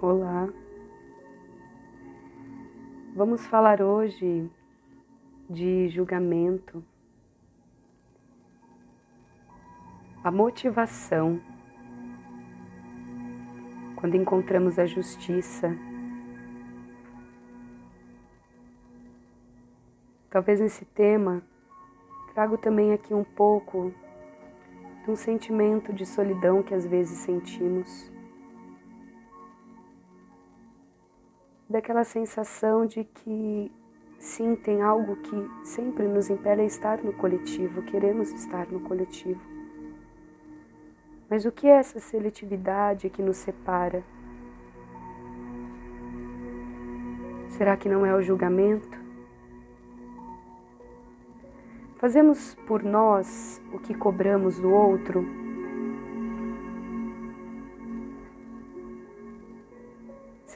Olá. Vamos falar hoje de julgamento, a motivação. Quando encontramos a justiça, talvez nesse tema trago também aqui um pouco de um sentimento de solidão que às vezes sentimos daquela sensação de que sim, tem algo que sempre nos impele a estar no coletivo, queremos estar no coletivo. Mas o que é essa seletividade que nos separa? Será que não é o julgamento? Fazemos por nós o que cobramos do outro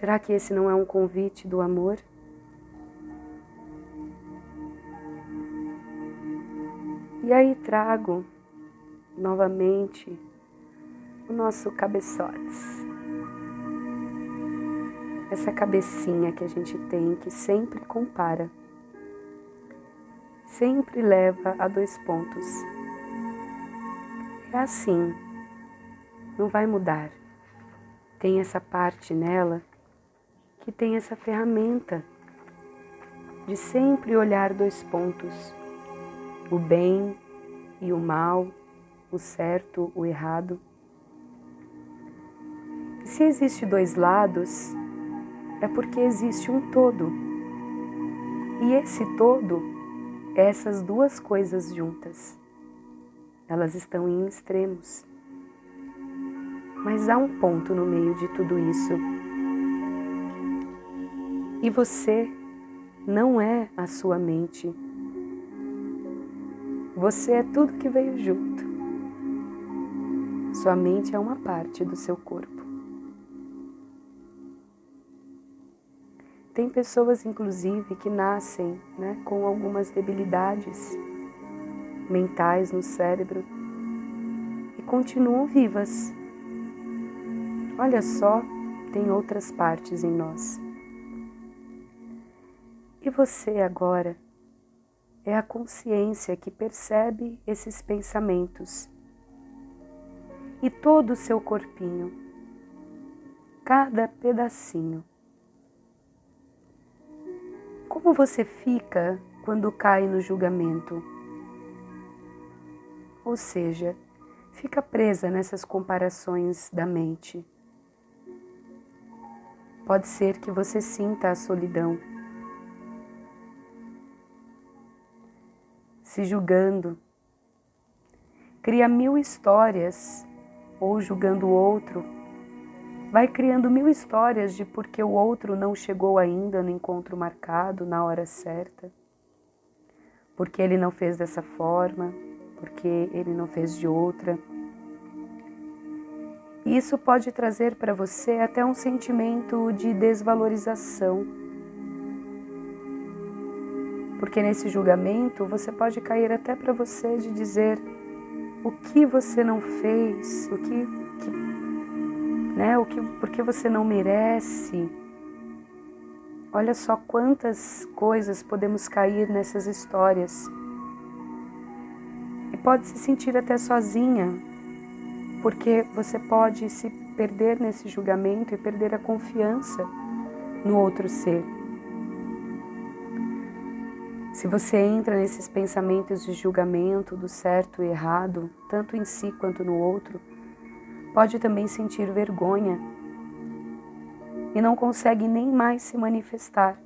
Será que esse não é um convite do amor? E aí trago novamente o nosso cabeçotes. Essa cabecinha que a gente tem que sempre compara, sempre leva a dois pontos. É assim, não vai mudar. Tem essa parte nela que tem essa ferramenta de sempre olhar dois pontos: o bem e o mal, o certo, o errado. Se existe dois lados, é porque existe um todo. E esse todo é essas duas coisas juntas. Elas estão em extremos. Mas há um ponto no meio de tudo isso e você não é a sua mente. Você é tudo que veio junto. Sua mente é uma parte do seu corpo. Tem pessoas, inclusive, que nascem né, com algumas debilidades mentais no cérebro e continuam vivas. Olha só, tem outras partes em nós. E você agora é a consciência que percebe esses pensamentos. E todo o seu corpinho, cada pedacinho. Como você fica quando cai no julgamento? Ou seja, fica presa nessas comparações da mente. Pode ser que você sinta a solidão se julgando. Cria mil histórias, ou julgando o outro. Vai criando mil histórias de porque o outro não chegou ainda no encontro marcado, na hora certa. Porque ele não fez dessa forma, porque ele não fez de outra. Isso pode trazer para você até um sentimento de desvalorização porque nesse julgamento você pode cair até para você de dizer o que você não fez, o que, que né, o que, porque você não merece. Olha só quantas coisas podemos cair nessas histórias. E pode se sentir até sozinha, porque você pode se perder nesse julgamento e perder a confiança no outro ser. Se você entra nesses pensamentos de julgamento do certo e errado, tanto em si quanto no outro, pode também sentir vergonha e não consegue nem mais se manifestar.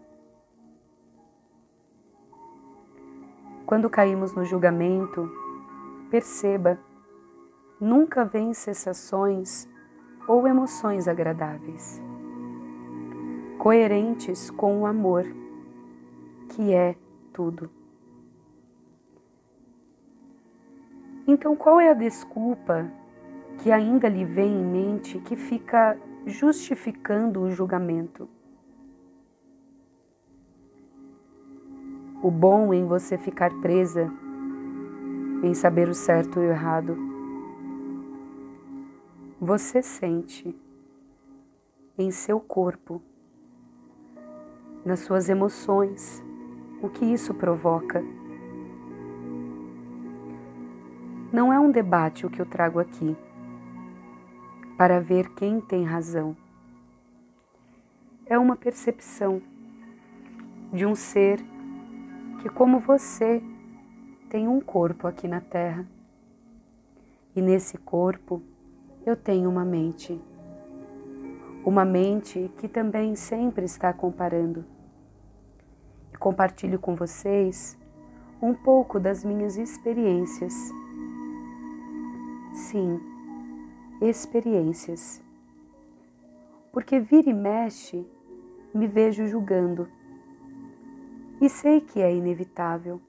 Quando caímos no julgamento, perceba, nunca vem sensações ou emoções agradáveis, coerentes com o amor, que é tudo. Então, qual é a desculpa que ainda lhe vem em mente que fica justificando o julgamento? O bom em você ficar presa em saber o certo e o errado. Você sente em seu corpo, nas suas emoções, o que isso provoca. Não é um debate o que eu trago aqui para ver quem tem razão. É uma percepção de um ser que, como você, tem um corpo aqui na Terra. E nesse corpo eu tenho uma mente. Uma mente que também sempre está comparando compartilho com vocês um pouco das minhas experiências. Sim, experiências. Porque vira e mexe, me vejo julgando. E sei que é inevitável,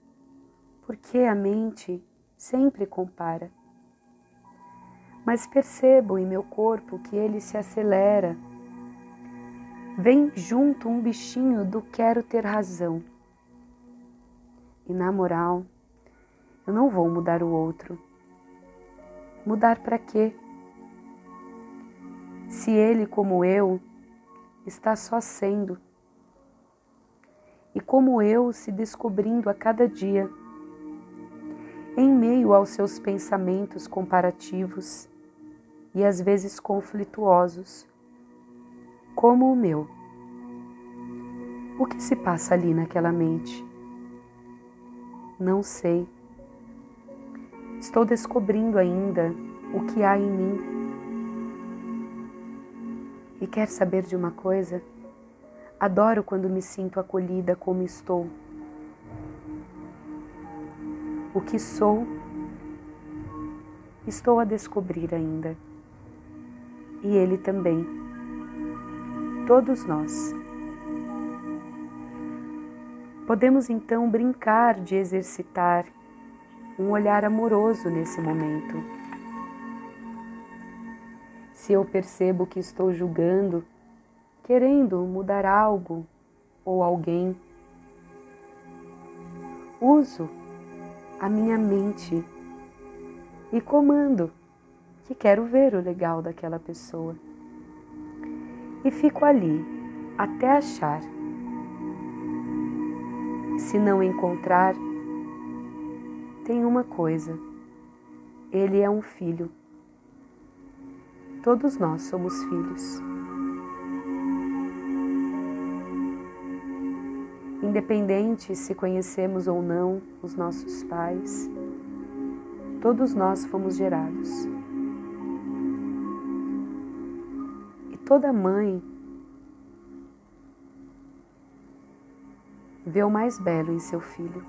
porque a mente sempre compara. Mas percebo em meu corpo que ele se acelera vem junto um bichinho do quero ter razão. E na moral, eu não vou mudar o outro. Mudar para quê? Se ele, como eu, está só sendo. E como eu, se descobrindo a cada dia, em meio aos seus pensamentos comparativos e às vezes conflituosos, como o meu. O que se passa ali naquela mente? Não sei. Estou descobrindo ainda o que há em mim. E quer saber de uma coisa? Adoro quando me sinto acolhida como estou. O que sou, estou a descobrir ainda. E ele também todos nós. Podemos então brincar de exercitar um olhar amoroso nesse momento. Se eu percebo que estou julgando, querendo mudar algo ou alguém, uso a minha mente e comando que quero ver o legal daquela pessoa e fico ali até achar. Se não encontrar, tem uma coisa: ele é um filho. Todos nós somos filhos. Independente se conhecemos ou não os nossos pais, todos nós fomos gerados. Toda mãe vê o mais belo em seu filho.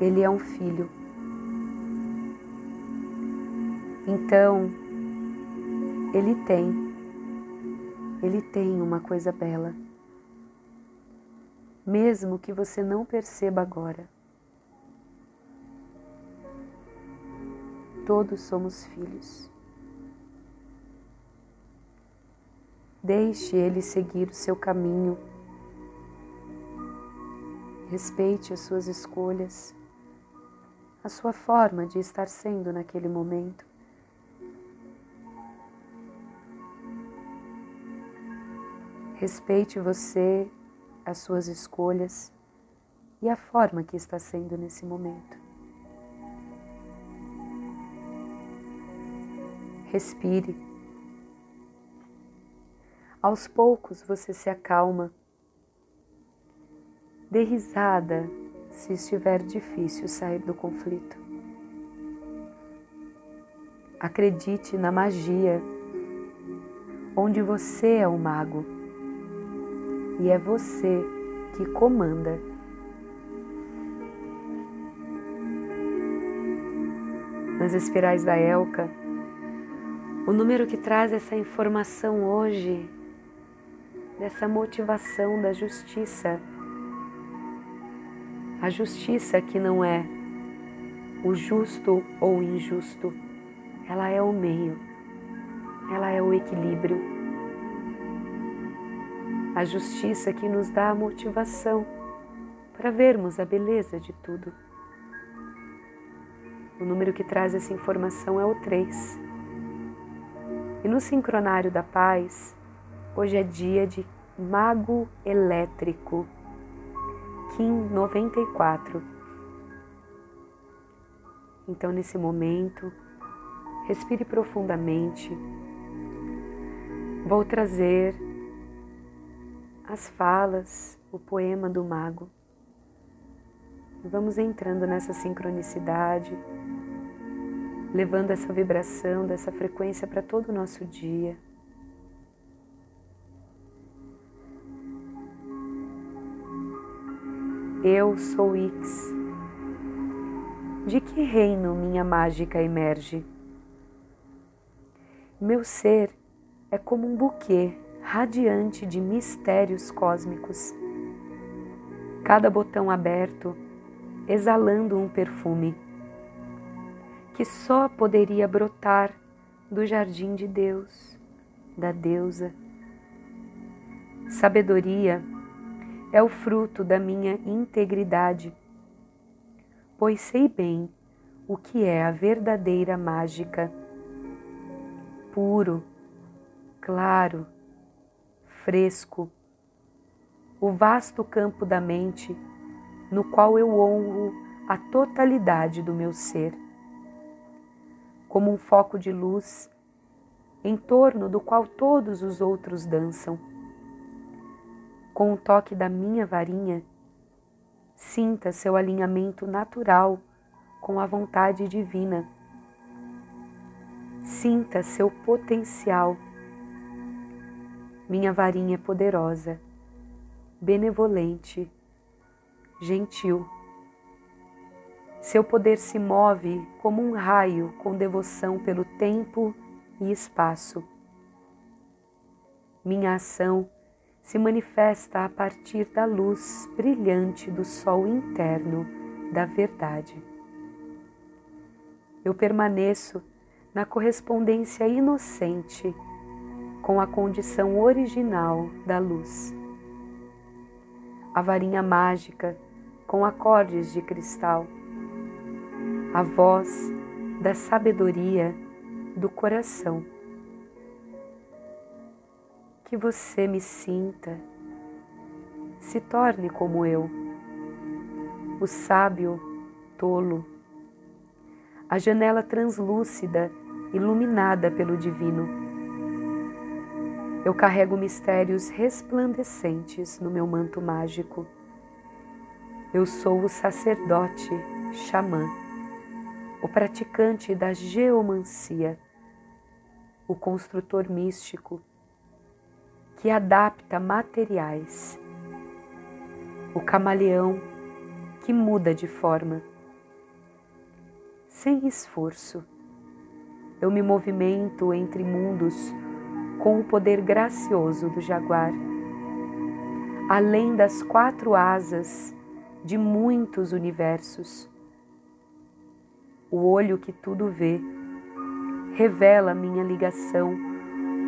Ele é um filho. Então, ele tem, ele tem uma coisa bela, mesmo que você não perceba agora. Todos somos filhos. Deixe ele seguir o seu caminho. Respeite as suas escolhas, a sua forma de estar sendo naquele momento. Respeite você, as suas escolhas e a forma que está sendo nesse momento. Respire. Aos poucos você se acalma. Dê risada se estiver difícil sair do conflito. Acredite na magia, onde você é o mago e é você que comanda. Nas espirais da Elka, o número que traz essa informação hoje dessa motivação da justiça. A justiça que não é o justo ou o injusto, ela é o meio, ela é o equilíbrio. A justiça que nos dá a motivação para vermos a beleza de tudo. O número que traz essa informação é o 3. E no sincronário da paz, hoje é dia de Mago Elétrico, Kim 94. Então, nesse momento, respire profundamente. Vou trazer as falas, o poema do mago. Vamos entrando nessa sincronicidade, levando essa vibração dessa frequência para todo o nosso dia. Eu sou X de que reino minha mágica emerge? Meu ser é como um buquê radiante de mistérios cósmicos. Cada botão aberto exalando um perfume que só poderia brotar do jardim de Deus, da deusa. Sabedoria é o fruto da minha integridade pois sei bem o que é a verdadeira mágica. Puro, claro, fresco, o vasto campo da mente no qual eu honro a totalidade do meu ser. Como um foco de luz em torno do qual todos os outros dançam. Com o toque da minha varinha, Sinta seu alinhamento natural com a vontade divina. Sinta seu potencial. Minha varinha é poderosa, benevolente, gentil. Seu poder se move como um raio com devoção pelo tempo e espaço. Minha ação se manifesta a partir da luz brilhante do sol interno da verdade. Eu permaneço na correspondência inocente com a condição original da luz. A varinha mágica com acordes de cristal, a voz da sabedoria do coração que você me sinta, se torne como eu, o sábio tolo, a janela translúcida iluminada pelo divino. Eu carrego mistérios resplandecentes no meu manto mágico. Eu sou o sacerdote xamã, o praticante da geomancia, o construtor místico que adapta materiais, o camaleão que muda de forma. Sem esforço, eu me movimento entre mundos com o poder gracioso do jaguar, além das quatro asas de muitos universos. O olho que tudo vê revela minha ligação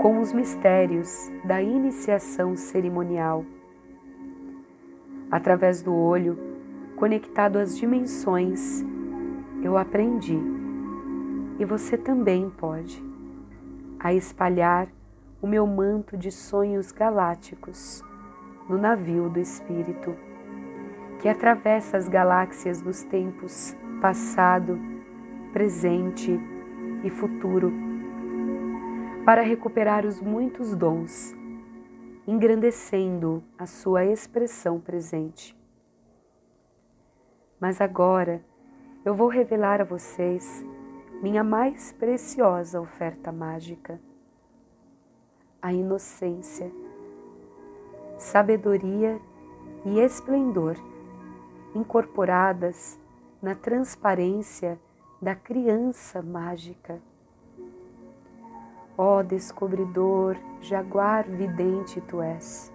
com os mistérios da iniciação cerimonial. Através do olho, conectado às dimensões, eu aprendi, e você também pode, a espalhar o meu manto de sonhos galácticos no navio do Espírito, que atravessa as galáxias dos tempos passado, presente e futuro para recuperar os muitos dons, engrandecendo a sua expressão presente. Mas agora eu vou revelar a vocês minha mais preciosa oferta mágica: a inocência, sabedoria e esplendor incorporadas na transparência da criança mágica Ó descobridor, jaguar vidente tu és,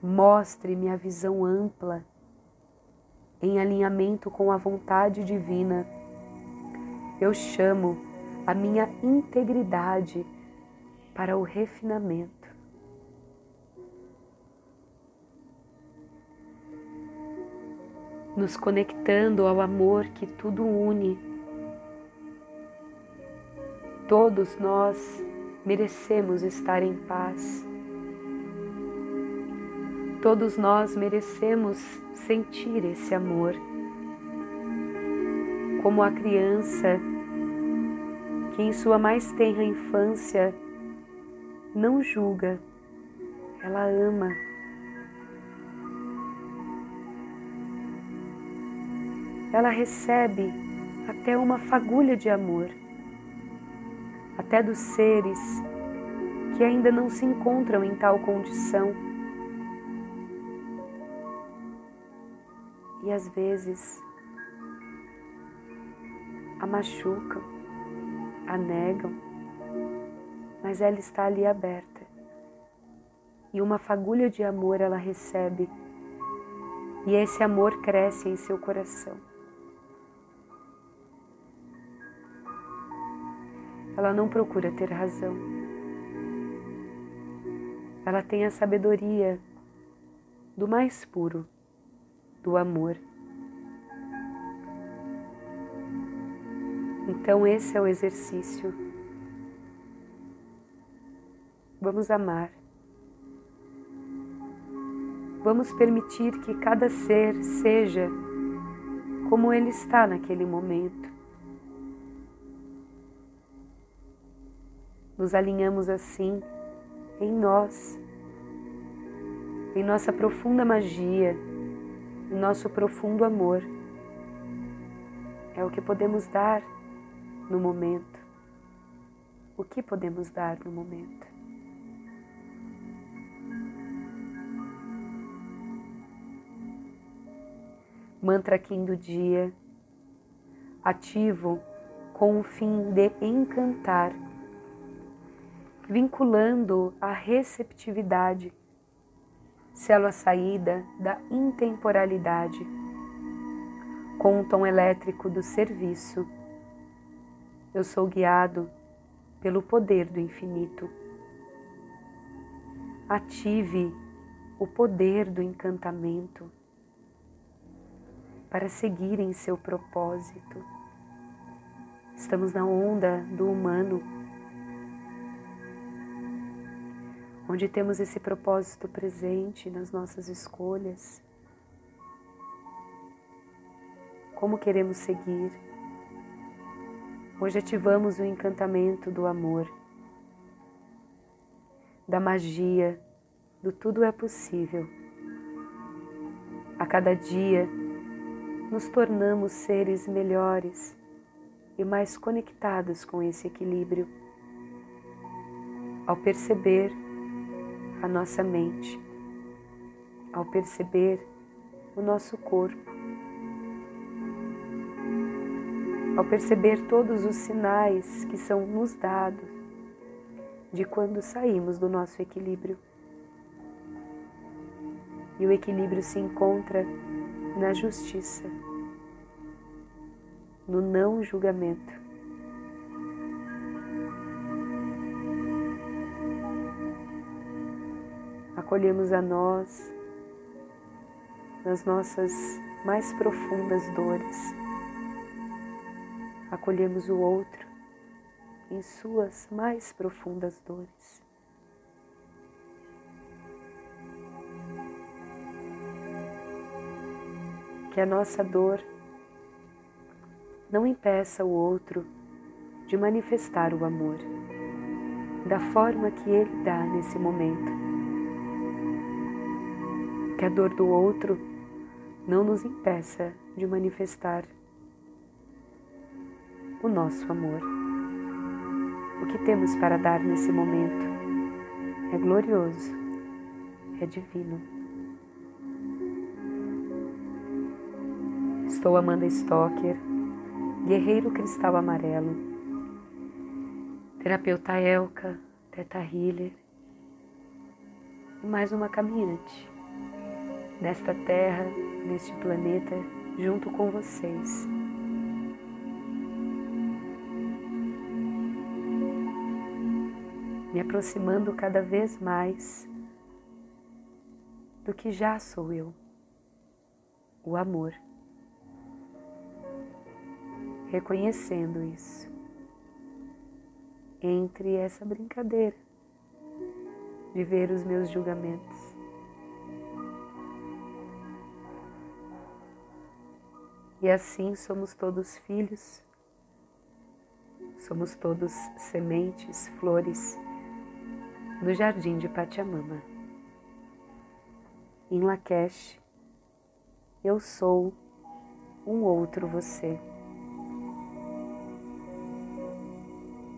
mostre-me a visão ampla, em alinhamento com a vontade divina. Eu chamo a minha integridade para o refinamento. Nos conectando ao amor que tudo une Todos nós merecemos estar em paz. Todos nós merecemos sentir esse amor. Como a criança que em sua mais tenra infância não julga, ela ama. Ela recebe até uma fagulha de amor, até dos seres que ainda não se encontram em tal condição. E às vezes a machucam, a negam, mas ela está ali aberta. E uma fagulha de amor ela recebe, e esse amor cresce em seu coração. Ela não procura ter razão. Ela tem a sabedoria do mais puro, do amor. Então, esse é o exercício. Vamos amar. Vamos permitir que cada ser seja como ele está naquele momento. Nos alinhamos assim em nós, em nossa profunda magia, em nosso profundo amor. É o que podemos dar no momento. O que podemos dar no momento? Mantra Kim do dia, ativo com o fim de encantar, vinculando a receptividade, selo a saída da intemporalidade, com o tom elétrico do serviço eu sou guiado pelo poder do infinito. Ative o poder do encantamento para seguir em seu propósito. Estamos na onda do humano, onde temos esse propósito presente nas nossas escolhas. Como queremos seguir? Hoje ativamos o encantamento do amor, da magia, do tudo é possível. A cada dia nos tornamos seres melhores e mais conectados com esse equilíbrio. Ao perceber a nossa mente, ao perceber o nosso corpo, ao perceber todos os sinais que são nos dados de quando saímos do nosso equilíbrio. E o equilíbrio se encontra na justiça, no não julgamento. Acolhemos a nós nas nossas mais profundas dores acolhemos o outro em suas mais profundas dores. Que a nossa dor não impeça o outro de manifestar o amor da forma que ele dá nesse momento. Que a dor do outro não nos impeça de manifestar o nosso amor. O que temos para dar nesse momento é glorioso, é divino. Estou Amanda Stocker, guerreiro cristal amarelo, terapeuta Elka, teta healer e mais uma caminhante nesta terra, neste planeta, junto com vocês. me aproximando cada vez mais do que já sou eu, o amor. Reconhecendo isso entre essa brincadeira de ver os meus julgamentos. E assim somos todos filhos, somos todos sementes, flores no jardim de Pachamama. Em Lakesh, eu sou um outro você.